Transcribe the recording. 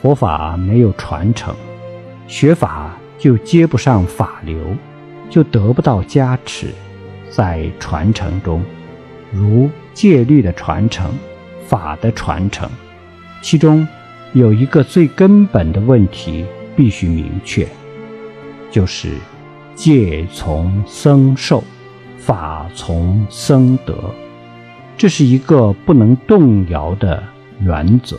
佛法没有传承学法就接不上法流就得不到加持在传承中。如戒律的传承法的传承其中有一个最根本的问题必须明确就是戒从僧受法从僧得。这是一个不能动摇的原则。